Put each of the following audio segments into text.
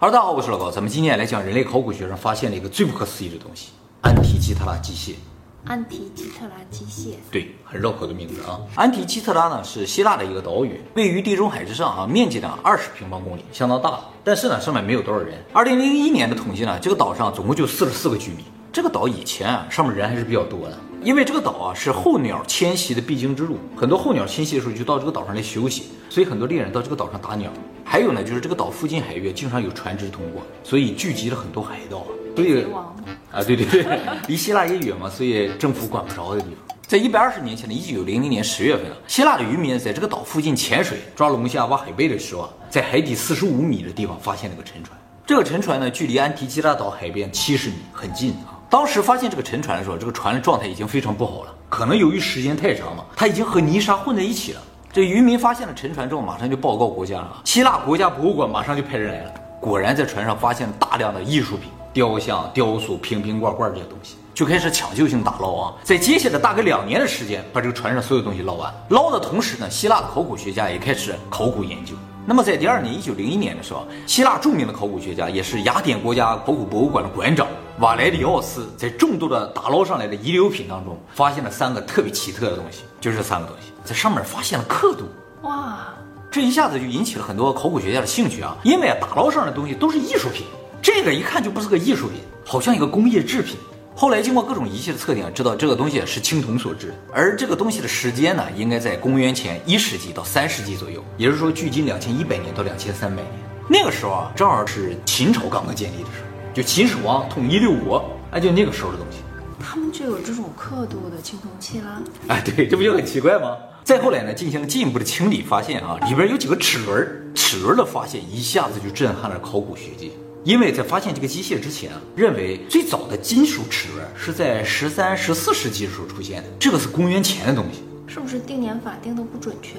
哈喽，大家好，我是老高，咱们今天来讲人类考古学上发现了一个最不可思议的东西——安提基特拉机械。安提基特拉机械，对，很绕口的名字啊。安提基特拉呢是希腊的一个岛屿，位于地中海之上啊，面积呢二十平方公里，相当大。但是呢，上面没有多少人。二零零一年的统计呢，这个岛上总共就四十四个居民。这个岛以前啊，上面人还是比较多的，因为这个岛啊是候鸟迁徙的必经之路，很多候鸟迁徙的时候就到这个岛上来休息，所以很多猎人到这个岛上打鸟。还有呢，就是这个岛附近海域经常有船只通过，所以聚集了很多海盗。所以啊，对对对，离希腊也远嘛，所以政府管不着的地方。在一百二十年前的一九零零年十月份啊，希腊的渔民在这个岛附近潜水抓龙虾、挖海贝的时候啊，在海底四十五米的地方发现了个沉船。这个沉船呢，距离安提基拉岛海边七十米，很近啊。当时发现这个沉船的时候，这个船的状态已经非常不好了，可能由于时间太长嘛，它已经和泥沙混在一起了。这渔民发现了沉船之后，马上就报告国家了。希腊国家博物馆马上就派人来了，果然在船上发现了大量的艺术品、雕像、雕塑、瓶瓶罐罐这些东西，就开始抢救性打捞啊。在接下来大概两年的时间，把这个船上所有东西捞完。捞的同时呢，希腊的考古学家也开始考古研究。那么在第二年，一九零一年的时候，希腊著名的考古学家，也是雅典国家考古博物馆的馆长瓦莱里奥斯，在众多的打捞上来的遗留品当中，发现了三个特别奇特的东西，就是这三个东西，在上面发现了刻度。哇，这一下子就引起了很多考古学家的兴趣啊，因为打捞上的东西都是艺术品，这个一看就不是个艺术品，好像一个工业制品。后来经过各种仪器的测定，知道这个东西是青铜所制，而这个东西的时间呢，应该在公元前一世纪到三世纪左右，也就是说距今两千一百年到两千三百年。那个时候啊，正好是秦朝刚刚建立的时候，就秦始皇统一六国，哎，就那个时候的东西。他们就有这种刻度的青铜器啦？哎，对，这不就很奇怪吗？再后来呢，进行了进一步的清理，发现啊，里边有几个齿轮，齿轮的发现一下子就震撼了考古学界。因为在发现这个机械之前啊，认为最早的金属齿轮是在十三、十四世纪的时候出现的，这个是公元前的东西，是不是定年法定的不准确？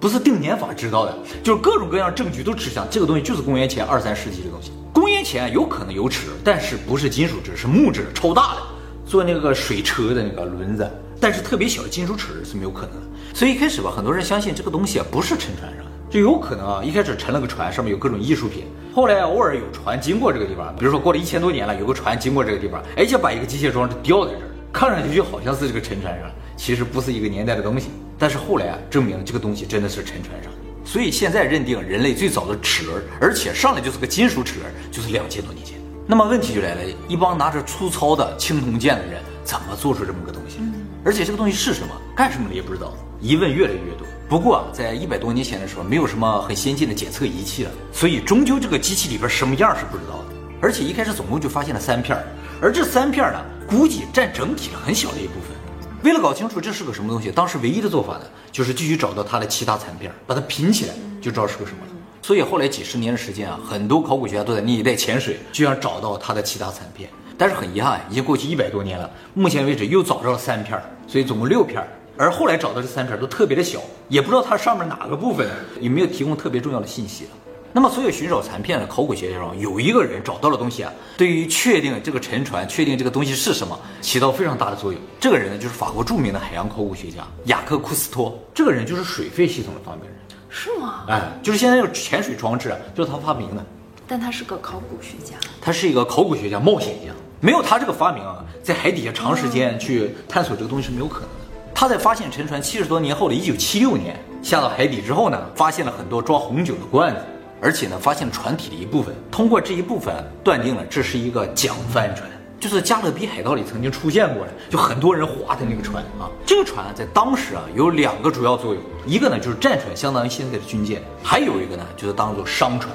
不是定年法知道的，就是各种各样证据都指向这个东西就是公元前二三世纪的东西。公元前有可能有齿轮，但是不是金属质，是木质，超大的，做那个水车的那个轮子，但是特别小的金属齿轮是没有可能的。所以一开始吧，很多人相信这个东西啊不是沉船上的。就有可能啊，一开始沉了个船，上面有各种艺术品，后来偶尔有船经过这个地方，比如说过了一千多年了，有个船经过这个地方，哎，就把一个机械装置吊在这儿，看上去就好像是这个沉船上，其实不是一个年代的东西。但是后来啊，证明这个东西真的是沉船上，所以现在认定人类最早的齿轮，而且上来就是个金属齿轮，就是两千多年前。那么问题就来了，一帮拿着粗糙的青铜剑的人，怎么做出这么个东西？而且这个东西是什么，干什么的也不知道，疑问越来越多。不过啊，在一百多年前的时候，没有什么很先进的检测仪器了，所以终究这个机器里边什么样是不知道的。而且一开始总共就发现了三片，而这三片呢，估计占整体的很小的一部分。为了搞清楚这是个什么东西，当时唯一的做法呢，就是继续找到它的其他残片，把它拼起来，就知道是个什么了。所以后来几十年的时间啊，很多考古学家都在那一带潜水，就想找到它的其他残片。但是很遗憾，已经过去一百多年了，目前为止又找着了三片，所以总共六片。而后来找到这三片都特别的小，也不知道它上面哪个部分有没有提供特别重要的信息了。那么，所有寻找残片的考古学家中，有一个人找到了东西啊，对于确定这个沉船、确定这个东西是什么，起到非常大的作用。这个人呢，就是法国著名的海洋考古学家雅克·库斯托。这个人就是水肺系统的发明人，是吗？哎，就是现在这个潜水装置啊，就是他发明的。但他是个考古学家，他是一个考古学家、冒险家。没有他这个发明啊，在海底下长时间去探索这个东西是没有可能的。他在发现沉船七十多年后的一九七六年下到海底之后呢，发现了很多装红酒的罐子，而且呢，发现船体的一部分。通过这一部分断定了这是一个桨帆船，就是加勒比海盗里曾经出现过的，就很多人划的那个船啊。这个船在当时啊有两个主要作用，一个呢就是战船，相当于现在的军舰；还有一个呢就是当做商船、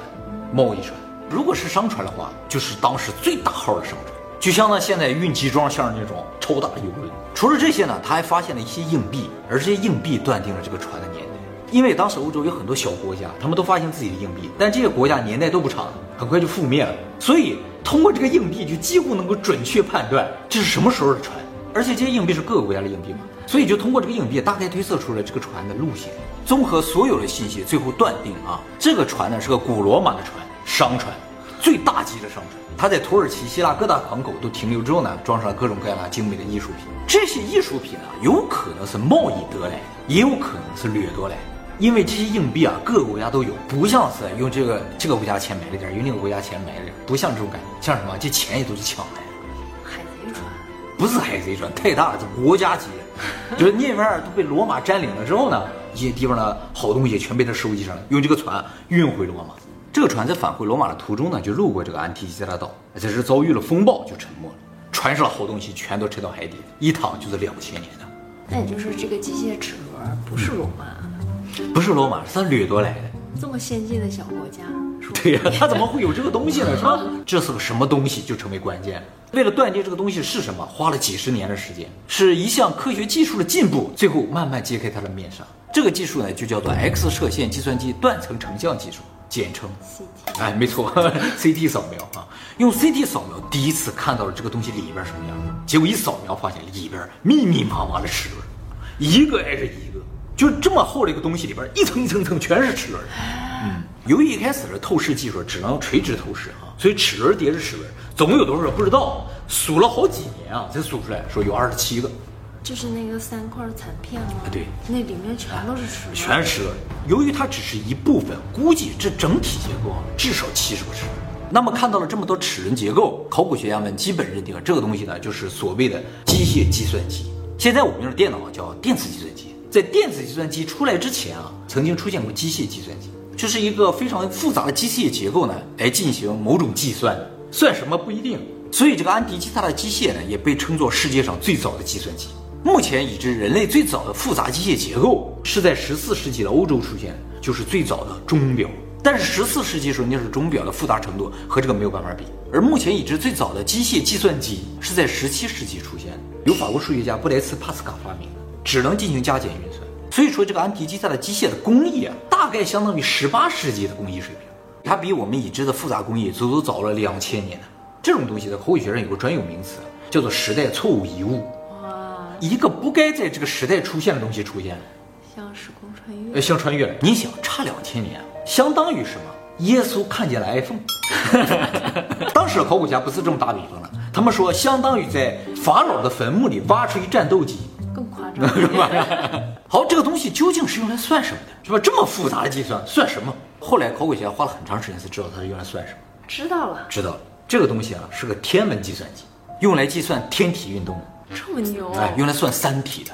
贸易船。如果是商船的话，就是当时最大号的商船。就像呢，现在运集装箱那种超大游轮。除了这些呢，他还发现了一些硬币，而这些硬币断定了这个船的年代。因为当时欧洲有很多小国家，他们都发现自己的硬币，但这些国家年代都不长，很快就覆灭了。所以通过这个硬币，就几乎能够准确判断这是什么时候的船。而且这些硬币是各个国家的硬币嘛，所以就通过这个硬币大概推测出了这个船的路线。综合所有的信息，最后断定啊，这个船呢是个古罗马的船，商船，最大级的商船。它在土耳其、希腊各大港口都停留之后呢，装上了各种各样的精美的艺术品。这些艺术品啊，有可能是贸易得来的，也有可能是掠夺来的。因为这些硬币啊，各个国家都有，不像是用这个这个国家钱买了点，用那个国家钱买了点，不像这种感觉，像什么？这钱也都是抢来的。海贼船，不是海贼船，太大了，这国家级。就是那边儿都被罗马占领了之后呢，一些地方的好东西全被他收集上了，用这个船运回罗马。这个船在返回罗马的途中呢，就路过这个安提基拉岛，在这遭遇了风暴，就沉没了。船上的好东西全都沉到海底，一躺就是两千年的。那也就是这个机械齿轮不是罗马，不是罗马，是他掠夺来的。这么先进的小国家，对呀、他怎么会有这个东西呢？是吧？这是个什么东西就成为关键。为了断定这个东西是什么，花了几十年的时间，是一项科学技术的进步，最后慢慢揭开它的面纱。这个技术呢，就叫做 X 射线计算机断层成像技术，简称 CT 哎，没错，CT 扫描啊，用 CT 扫描第一次看到了这个东西里边什么样，结果一扫描发现里边密密麻麻的齿轮，一个挨着一个，就这么厚的一个东西里边一层一层层全是齿轮。嗯，由于一开始的透视技术只能垂直透视啊，所以齿轮叠着齿轮，总共有多少不知道，数了好几年啊才数出来，说有二十七个。就是那个三块残片吗？对那里面全都是齿轮，全是齿轮。由于它只是一部分，估计这整体结构啊至少七十个齿轮。那么看到了这么多齿轮结构，考古学家们基本认定这个东西呢就是所谓的机械计算机。现在我们用的电脑叫电子计算机，在电子计算机出来之前啊，曾经出现过机械计算机，就是一个非常复杂的机械结构呢来进行某种计算，算什么不一定。所以这个安迪基塔的机械呢也被称作世界上最早的计算机。目前已知人类最早的复杂机械结构是在十四世纪的欧洲出现，就是最早的钟表。但是十四世纪时候那时候钟表的复杂程度和这个没有办法比。而目前已知最早的机械计算机是在十七世纪出现，由法国数学家布莱斯帕斯卡发明的，只能进行加减运算。所以说这个安提基萨的机械的工艺啊，大概相当于十八世纪的工艺水平，它比我们已知的复杂工艺足足早了两千年。这种东西在口语学上有个专有名词，叫做时代错误遗物。哇，一个不该在这个时代出现的东西出现了，像时空穿越呃，越。像穿越了。你想，差两千年，相当于什么？耶稣看见了 iPhone。当时的考古家不是这么打比方的，他们说相当于在法老的坟墓里挖出一战斗机。更夸张，好，这个东西究竟是用来算什么的？是吧？这么复杂的计算算什么？后来考古学家花了很长时间才知道它是用来算什么。知道了，知道了，这个东西啊是个天文计算机，用来计算天体运动的。这么牛，哎，用来算三体的。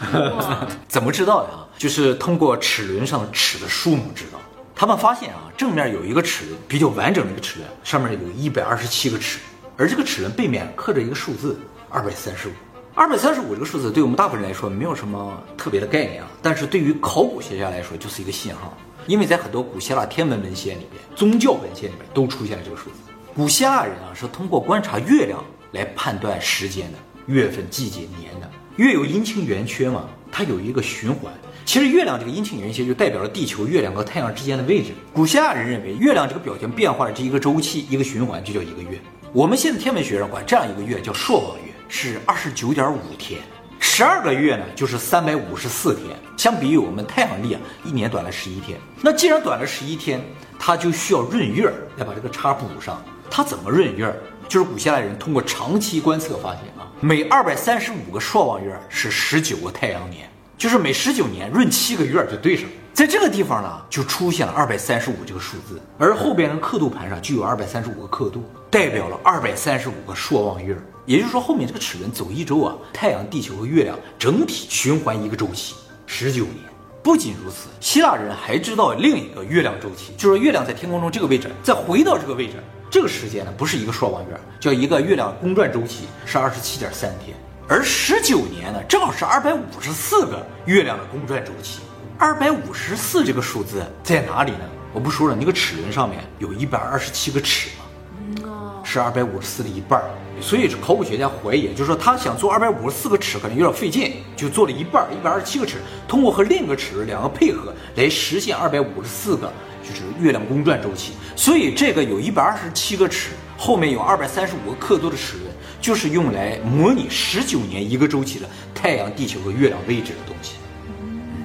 怎么知道的啊？就是通过齿轮上齿的数目知道。他们发现啊，正面有一个齿轮比较完整的一个齿轮，上面有一百二十七个齿，而这个齿轮背面刻着一个数字二百三十五。二百三十五这个数字对我们大部分人来说没有什么特别的概念啊，但是对于考古学家来说就是一个信号，因为在很多古希腊天文文献里边、宗教文献里边都出现了这个数字。古希腊人啊是通过观察月亮来判断时间的，月份、季节、年的。月有阴晴圆缺嘛，它有一个循环。其实月亮这个阴晴圆缺就代表了地球、月亮和太阳之间的位置。古希腊人认为月亮这个表情变化的这一个周期、一个循环就叫一个月。我们现在天文学上管这样一个月叫朔望月，是二十九点五天。十二个月呢，就是三百五十四天。相比于我们太阳历啊，一年短了十一天。那既然短了十一天，它就需要闰月来把这个差补上。它怎么闰月？就是古希腊人通过长期观测发现，每二百三十五个朔望月是十九个太阳年，就是每十九年闰七个月就对上了。在这个地方呢，就出现了二百三十五这个数字，而后边的刻度盘上就有二百三十五个刻度，代表了二百三十五个朔望月。也就是说，后面这个齿轮走一周啊，太阳、地球和月亮整体循环一个周期，十九年。不仅如此，希腊人还知道另一个月亮周期，就是月亮在天空中这个位置，再回到这个位置，这个时间呢不是一个朔望月，叫一个月亮公转周期，是二十七点三天。而十九年呢，正好是二百五十四个月亮的公转周期。二百五十四这个数字在哪里呢？我不说了，那个齿轮上面有一百二十七个齿嘛，是二百五十四的一半儿，所以考古学家怀疑，就是说他想做二百五十四个齿可能有点费劲，就做了一半儿，一百二十七个齿，通过和另一个齿轮两个配合来实现二百五十四个就是月亮公转周期。所以这个有一百二十七个齿，后面有二百三十五个刻度的齿轮，就是用来模拟十九年一个周期的太阳、地球和月亮位置的东西。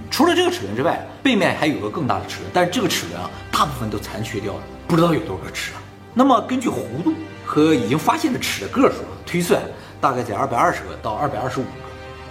除了这个齿轮之外，背面还有个更大的齿轮，但是这个齿轮啊，大部分都残缺掉了，不知道有多少个齿啊。那么根据弧度和已经发现的齿的个数，推算大概在二百二十个到二百二十五个。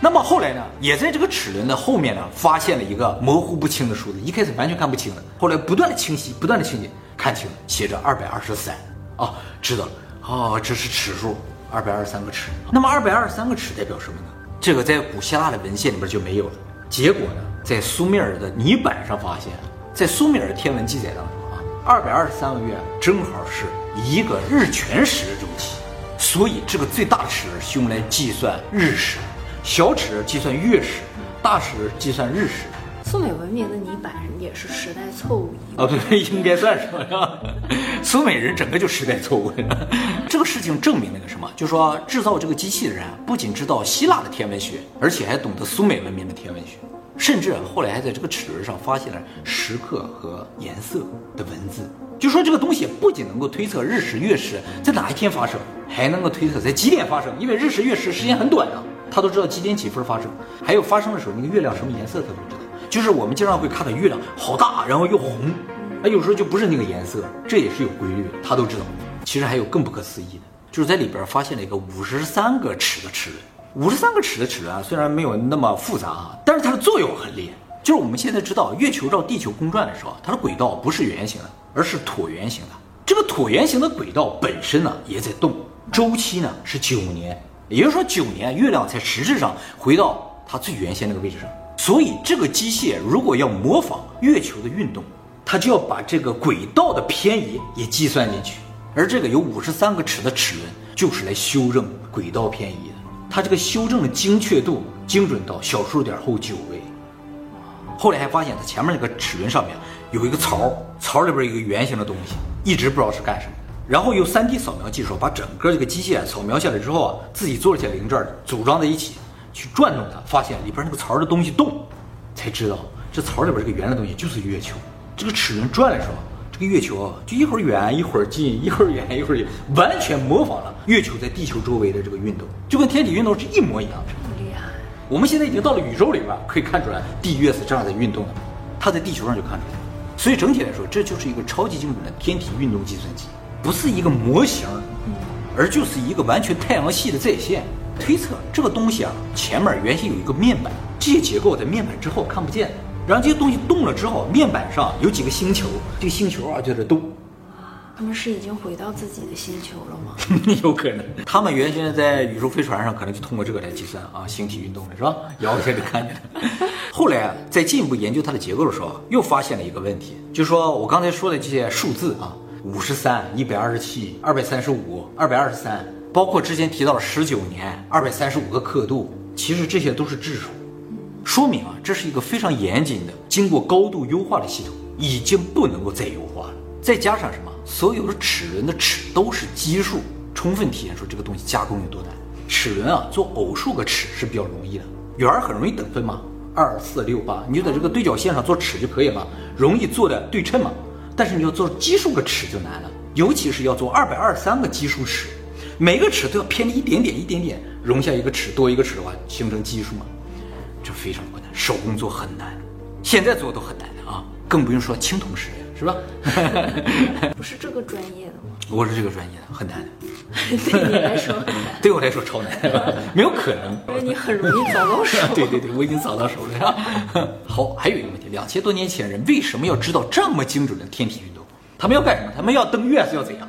那么后来呢，也在这个齿轮的后面呢，发现了一个模糊不清的数字，一开始完全看不清的，后来不断的清晰，不断的清晰，看清了，写着二百二十三，啊，知道了，哦，这是齿数，二百二十三个齿。那么二百二十三个齿代表什么呢？这个在古希腊的文献里边就没有了。结果呢，在苏美尔的泥板上发现，在苏美尔天文记载当中啊，二百二十三个月正好是一个日全食的周期，所以这个最大的齿轮是用来计算日食。小尺计算月食，大尺计算日食。苏美文明的泥板也是时代错误遗哦，对，应该算是吧。苏美人整个就时代错误。这个事情证明了个什么？就说制造这个机器的人不仅知道希腊的天文学，而且还懂得苏美文明的天文学，甚至后来还在这个齿轮上发现了时刻和颜色的文字。就说这个东西不仅能够推测日食月食在哪一天发生，还能够推测在几点发生，因为日食月食时间很短啊。他都知道几点几分发生，还有发生的时候那个月亮什么颜色，他都知道。就是我们经常会看到月亮好大，然后又红，啊，有时候就不是那个颜色，这也是有规律的，他都知道。其实还有更不可思议的，就是在里边发现了一个五十三个齿的齿轮。五十三个齿的齿轮啊，虽然没有那么复杂啊，但是它的作用很厉害。就是我们现在知道，月球绕地球公转的时候，它的轨道不是圆形的，而是椭圆形的。这个椭圆形的轨道本身呢也在动，周期呢是九年。也就是说，九年月亮才实质上回到它最原先那个位置上。所以，这个机械如果要模仿月球的运动，它就要把这个轨道的偏移也计算进去。而这个有五十三个齿的齿轮，就是来修正轨道偏移的。它这个修正的精确度精准到小数点后九位。后来还发现，它前面那个齿轮上面有一个槽，槽里边有一个圆形的东西，一直不知道是干什么。然后用 3D 扫描技术把整个这个机械扫描下来之后啊，自己做了些零件组装在一起，去转动它，发现里边那个槽的东西动，才知道这槽里边这个圆的东西就是月球。这个齿轮转的时候，这个月球就一会儿远一会儿近，一会儿远一会儿近，完全模仿了月球在地球周围的这个运动，就跟天体运动是一模一样的。厉害！我们现在已经到了宇宙里边，可以看出来地月是这样在运动的，它在地球上就看出来。所以整体来说，这就是一个超级精准的天体运动计算机。不是一个模型，而就是一个完全太阳系的再现。推测这个东西啊，前面原先有一个面板，这些结构在面板之后看不见。然后这些东西动了之后，面板上有几个星球，这个星球啊就在动。他们是已经回到自己的星球了吗？有可能。他们原先在宇宙飞船上，可能就通过这个来计算啊星体运动的是吧？遥远的看见了。后来啊，在进一步研究它的结构的时候，又发现了一个问题，就是说我刚才说的这些数字啊。五十三、一百二十七、二百三十五、二百二十三，包括之前提到了十九年、二百三十五个刻度，其实这些都是质数，说明啊，这是一个非常严谨的、经过高度优化的系统，已经不能够再优化了。再加上什么，所有的齿轮的齿都是奇数，充分体现出这个东西加工有多难。齿轮啊，做偶数个齿是比较容易的，圆儿很容易等分嘛，二四六八，你就在这个对角线上做齿就可以了，容易做的对称嘛。但是你要做奇数个尺就难了，尤其是要做二百二十三个奇数尺，每个尺都要偏离一点点一点点，容下一个尺多一个尺的话，形成奇数嘛，这非常困难，手工做很难，现在做都很难的啊，更不用说青铜实验是吧？不是这个专业的吗？我是这个专业的，很难的。对你来说，对我来说超难，没有可能，因为你很容易找到手。对对对，我已经找到手了，是吧？好，还有一个问题，两千多年前人为什么要知道这么精准的天体运动？他们要干什么？他们要登月是要怎样？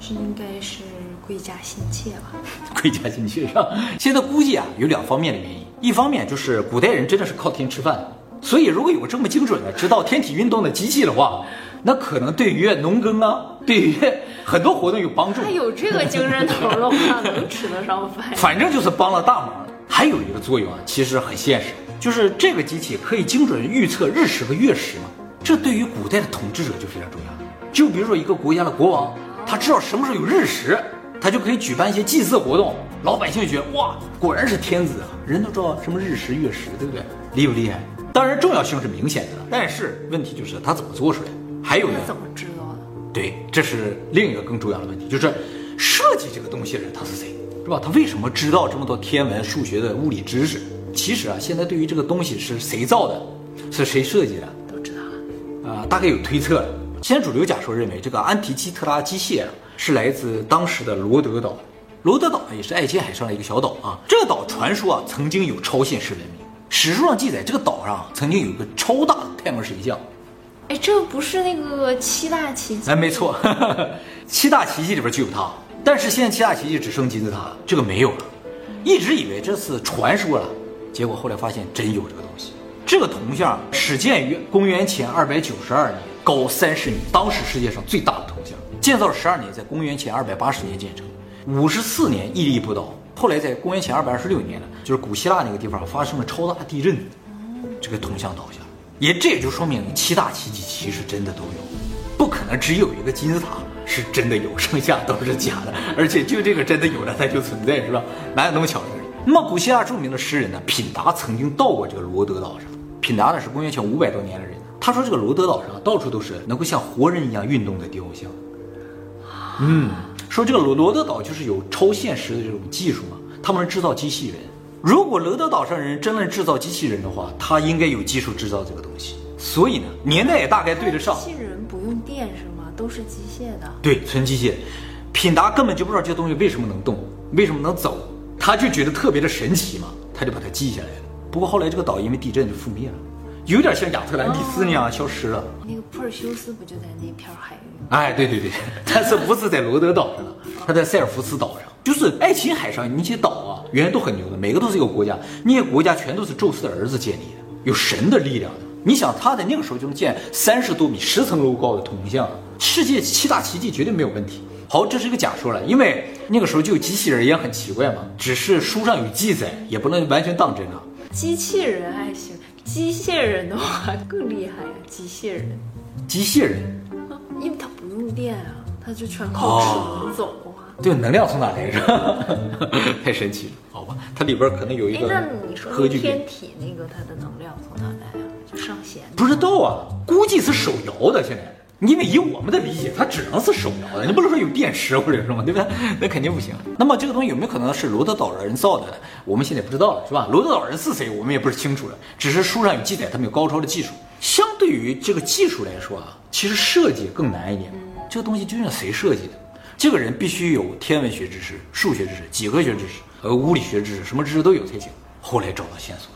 这应该是贵家心切吧？贵家心切是吧？现在估计啊，有两方面的原因，一方面就是古代人真的是靠天吃饭，所以如果有这么精准的知道天体运动的机器的话。那可能对于农耕啊，对于很多活动有帮助。他有这个精神头的话，能吃得上饭。反正就是帮了大忙。还有一个作用啊，其实很现实，就是这个机器可以精准预测日食和月食嘛。这对于古代的统治者就非常重要。就比如说一个国家的国王，他知道什么时候有日食，他就可以举办一些祭祀活动。老百姓觉得哇，果然是天子啊！人都知道什么日食月食，对不对？厉不厉害？当然重要性是明显的，但是问题就是他怎么做出来？还有呢？怎么知道的？对，这是另一个更重要的问题，就是设计这个东西的人他是谁，是吧？他为什么知道这么多天文、数学的物理知识？其实啊，现在对于这个东西是谁造的，是谁设计的，都知道了啊，大概有推测了。现在主流假说认为，这个安提基特拉机械啊是来自当时的罗德岛，罗德岛也是爱琴海上的一个小岛啊。这个岛传说啊，曾经有超现实文明。史书上记载，这个岛上曾经有一个超大的太阳神像。哎，这不是那个七大奇迹？哎，没错，七大奇迹里边就有它。但是现在七大奇迹只剩金字塔了，这个没有了。一直以为这是传说了，结果后来发现真有这个东西。这个铜像始建于公元前二百九十二年，高三十米，当时世界上最大的铜像。建造了十二年，在公元前二百八十年建成，五十四年屹立不倒。后来在公元前二百二十六年呢，就是古希腊那个地方发生了超大地震，这个铜像倒下。也这也就说明七大奇迹其实真的都有，不可能只有一个金字塔是真的有，剩下都是假的。而且就这个真的有了，它就存在，是吧？哪有那么巧的事？那么古希腊著名的诗人呢，品达曾经到过这个罗德岛上。品达呢是公元前五百多年的人，他说这个罗德岛上到处都是能够像活人一样运动的雕像。嗯，说这个罗罗德岛就是有超现实的这种技术嘛，他们制造机器人。如果罗德岛上人真的制造机器人的话，他应该有技术制造这个东西。所以呢，年代也大概对得上。机器人不用电是吗？都是机械的。对，纯机械。品达根本就不知道这东西为什么能动，为什么能走，他就觉得特别的神奇嘛，他就把它记下来了。不过后来这个岛因为地震就覆灭了，有点像亚特兰蒂斯那样消失了。那个普尔修斯不就在那片海域？哎，对对对，但是不是在罗德岛上，他在塞尔福斯岛上，就是爱琴海上那些岛啊，原来都很牛的，每个都是一个国家，那些国家全都是宙斯的儿子建立的，有神的力量的。你想，他在那个时候就能建三十多米、十层楼高的铜像，世界七大奇迹绝对没有问题。好，这是一个假说了，因为那个时候就有机器人也很奇怪嘛，只是书上有记载，也不能完全当真啊。机器人还行，机械人的话更厉害呀，机械人，机械人。因为他不用电啊，他就全靠齿轮走啊。对，能量从哪来是吧？太神奇了，好吧，它里边可能有一个。那你说天体那个它的能量从哪来啊？就上弦？不知道啊，估计是手摇的。现在，因为以我们的理解，它只能是手摇的，你不能说有电池或者什么，对不对？那肯定不行。那么这个东西有没有可能是罗德岛人造的？我们现在不知道了，是吧？罗德岛人是谁，我们也不是清楚了，只是书上有记载，他们有高超的技术。相对于这个技术来说啊，其实设计更难一点。这个东西究竟谁设计的？这个人必须有天文学知识、数学知识、几何学知识和物理学知识，什么知识都有才行。后来找到线索，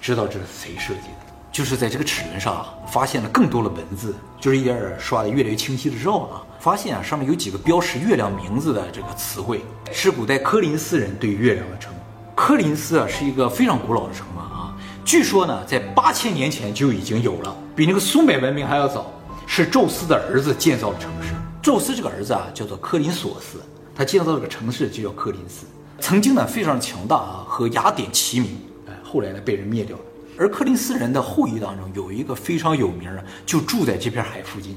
知道这是谁设计的，就是在这个齿轮上啊，发现了更多的文字，就是一点点刷的越来越清晰的之后啊，发现啊上面有几个标识月亮名字的这个词汇，是古代柯林斯人对月亮的称呼。柯林斯啊是一个非常古老的城啊。据说呢，在八千年前就已经有了，比那个苏美文明还要早。是宙斯的儿子建造的城市。宙斯这个儿子啊，叫做柯林索斯，他建造这个城市就叫柯林斯。曾经呢，非常强大啊，和雅典齐名。哎，后来呢，被人灭掉了。而柯林斯人的后裔当中，有一个非常有名的，就住在这片海附近，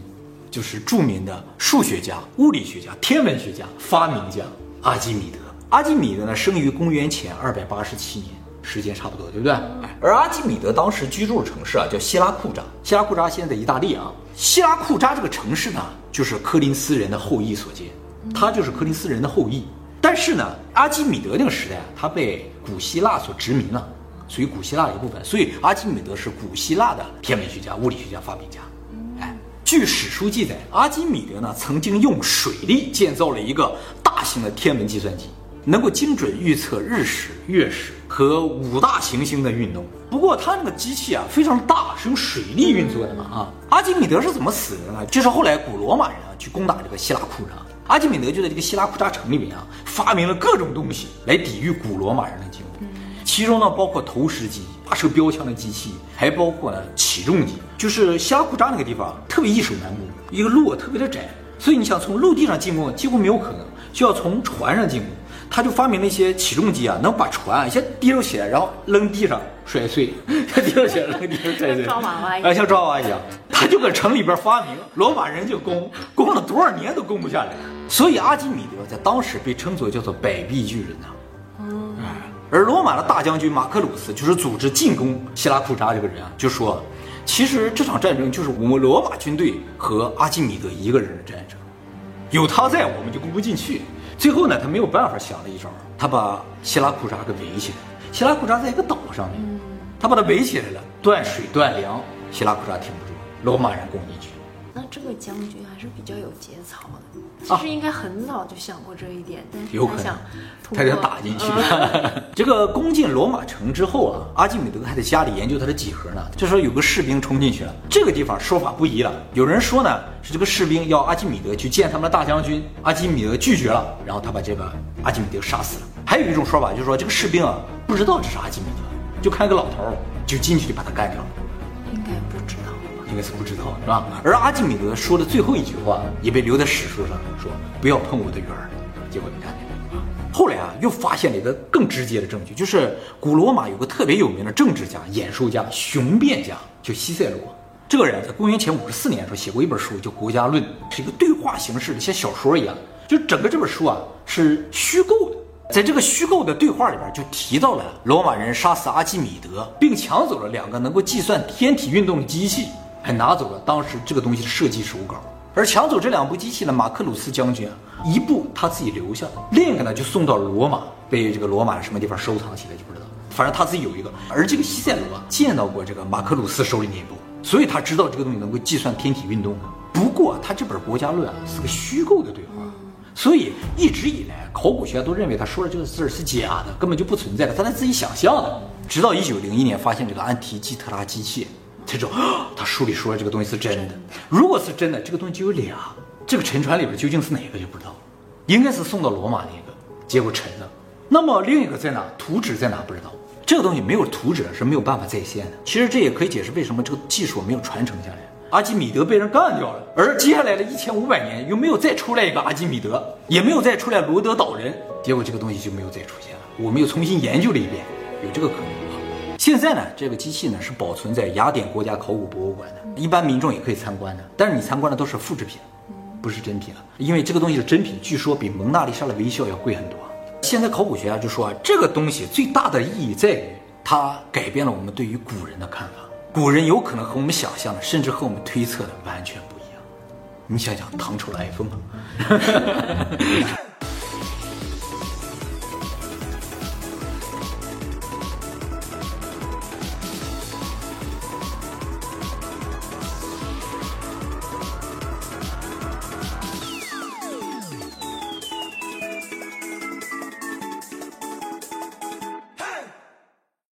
就是著名的数学家、物理学家、天文学家、发明家阿基米德。阿基米德呢，生于公元前二百八十七年。时间差不多，对不对？而阿基米德当时居住的城市啊，叫希拉库扎。希拉库扎现在在意大利啊。希拉库扎这个城市呢，就是柯林斯人的后裔所建，他就是柯林斯人的后裔。但是呢，阿基米德那个时代啊，他被古希腊所殖民了，属于古希腊的一部分。所以阿基米德是古希腊的天文学家、物理学家、发明家。哎，据史书记载，阿基米德呢曾经用水力建造了一个大型的天文计算机。能够精准预测日食、月食和五大行星的运动。不过他那个机器啊非常大，是用水力运作的嘛啊。阿基米德是怎么死的呢？就是后来古罗马人啊去攻打这个希腊库扎，阿基米德就在这个希腊库扎城里面啊发明了各种东西来抵御古罗马人的进攻。其中呢包括投石机、发射标枪的机器，还包括呢起重机。就是希拉库扎那个地方特别易守难攻，一个路特别的窄，所以你想从陆地上进攻几乎没有可能，就要从船上进攻。他就发明了一些起重机啊，能把船先提溜起来，然后扔地上摔碎，先提溜起来扔地上摔碎，抓娃娃一样，像抓娃娃一样。他就搁城里边发明，罗马人就攻，攻了多少年都攻不下来。所以阿基米德在当时被称作叫做百臂巨人呐。嗯，而罗马的大将军马克鲁斯就是组织进攻希拉库扎这个人啊，就说，其实这场战争就是我们罗马军队和阿基米德一个人的战争，有他在，我们就攻不进去。最后呢，他没有办法，想了一招，他把希拉库扎给围起来。希拉库扎在一个岛上面，他把它围起来了，断水断粮，希拉库扎挺不住，罗马人攻进去，那这个将军还是比较有节操的。其实应该很早就想过这一点，但是有可能他想他想打进去嗯。这个攻进罗马城之后啊，阿基米德还在家里研究他的几何呢。这时候有个士兵冲进去了，这个地方说法不一了。有人说呢是这个士兵要阿基米德去见他们的大将军，阿基米德拒绝了，然后他把这个阿基米德杀死了。还有一种说法就是说这个士兵啊不知道这是阿基米德，就看个老头就进去就把他干掉了。应该？是不知道，是吧？而阿基米德说的最后一句话也被留在史书上，说不要碰我的女儿。结果你看见啊，后来啊又发现了一个更直接的证据，就是古罗马有个特别有名的政治家、演说家、雄辩家，就西塞罗。这个人在公元前五十四年的时候写过一本书，叫《国家论》，是一个对话形式的，像小说一样。就整个这本书啊是虚构的，在这个虚构的对话里边，就提到了罗马人杀死阿基米德，并抢走了两个能够计算天体运动的机器，还拿走了当时这个东西的设计手稿。而抢走这两部机器的马克鲁斯将军啊，一部他自己留下了，另一个呢就送到罗马，被这个罗马什么地方收藏起来就不知道。反正他自己有一个，而这个西塞罗啊见到过这个马克鲁斯手里那一部，所以他知道这个东西能够计算天体运动的。不过他这本《国家论》啊是个虚构的对话，所以一直以来考古学家都认为他说的这个字儿是假的，根本就不存在的，他在自己想象的。直到一九零一年发现这个安提基特拉机器，才知道他书里说的这个东西是真的。如果是真的，这个东西就有俩，这个沉船里边究竟是哪个就不知道了，应该是送到罗马那个，结果沉了。那么另一个在哪？图纸在哪？不知道。这个东西没有图纸是没有办法再现的。其实这也可以解释为什么这个技术没有传承下来。阿基米德被人干掉了，而接下来的一千五百年又没有再出来一个阿基米德，也没有再出来罗德岛人，结果这个东西就没有再出现了。我们又重新研究了一遍，有这个可能。现在呢，这个机器呢是保存在雅典国家考古博物馆的，一般民众也可以参观的，但是你参观的都是复制品，不是真品了，因为这个东西的真品据说比蒙娜丽莎的微笑要贵很多。现在考古学家就说啊，这个东西最大的意义在于它改变了我们对于古人的看法。古人有可能和我们想象的，甚至和我们推测的完全不一样。你想想，唐朝的 iPhone 啊。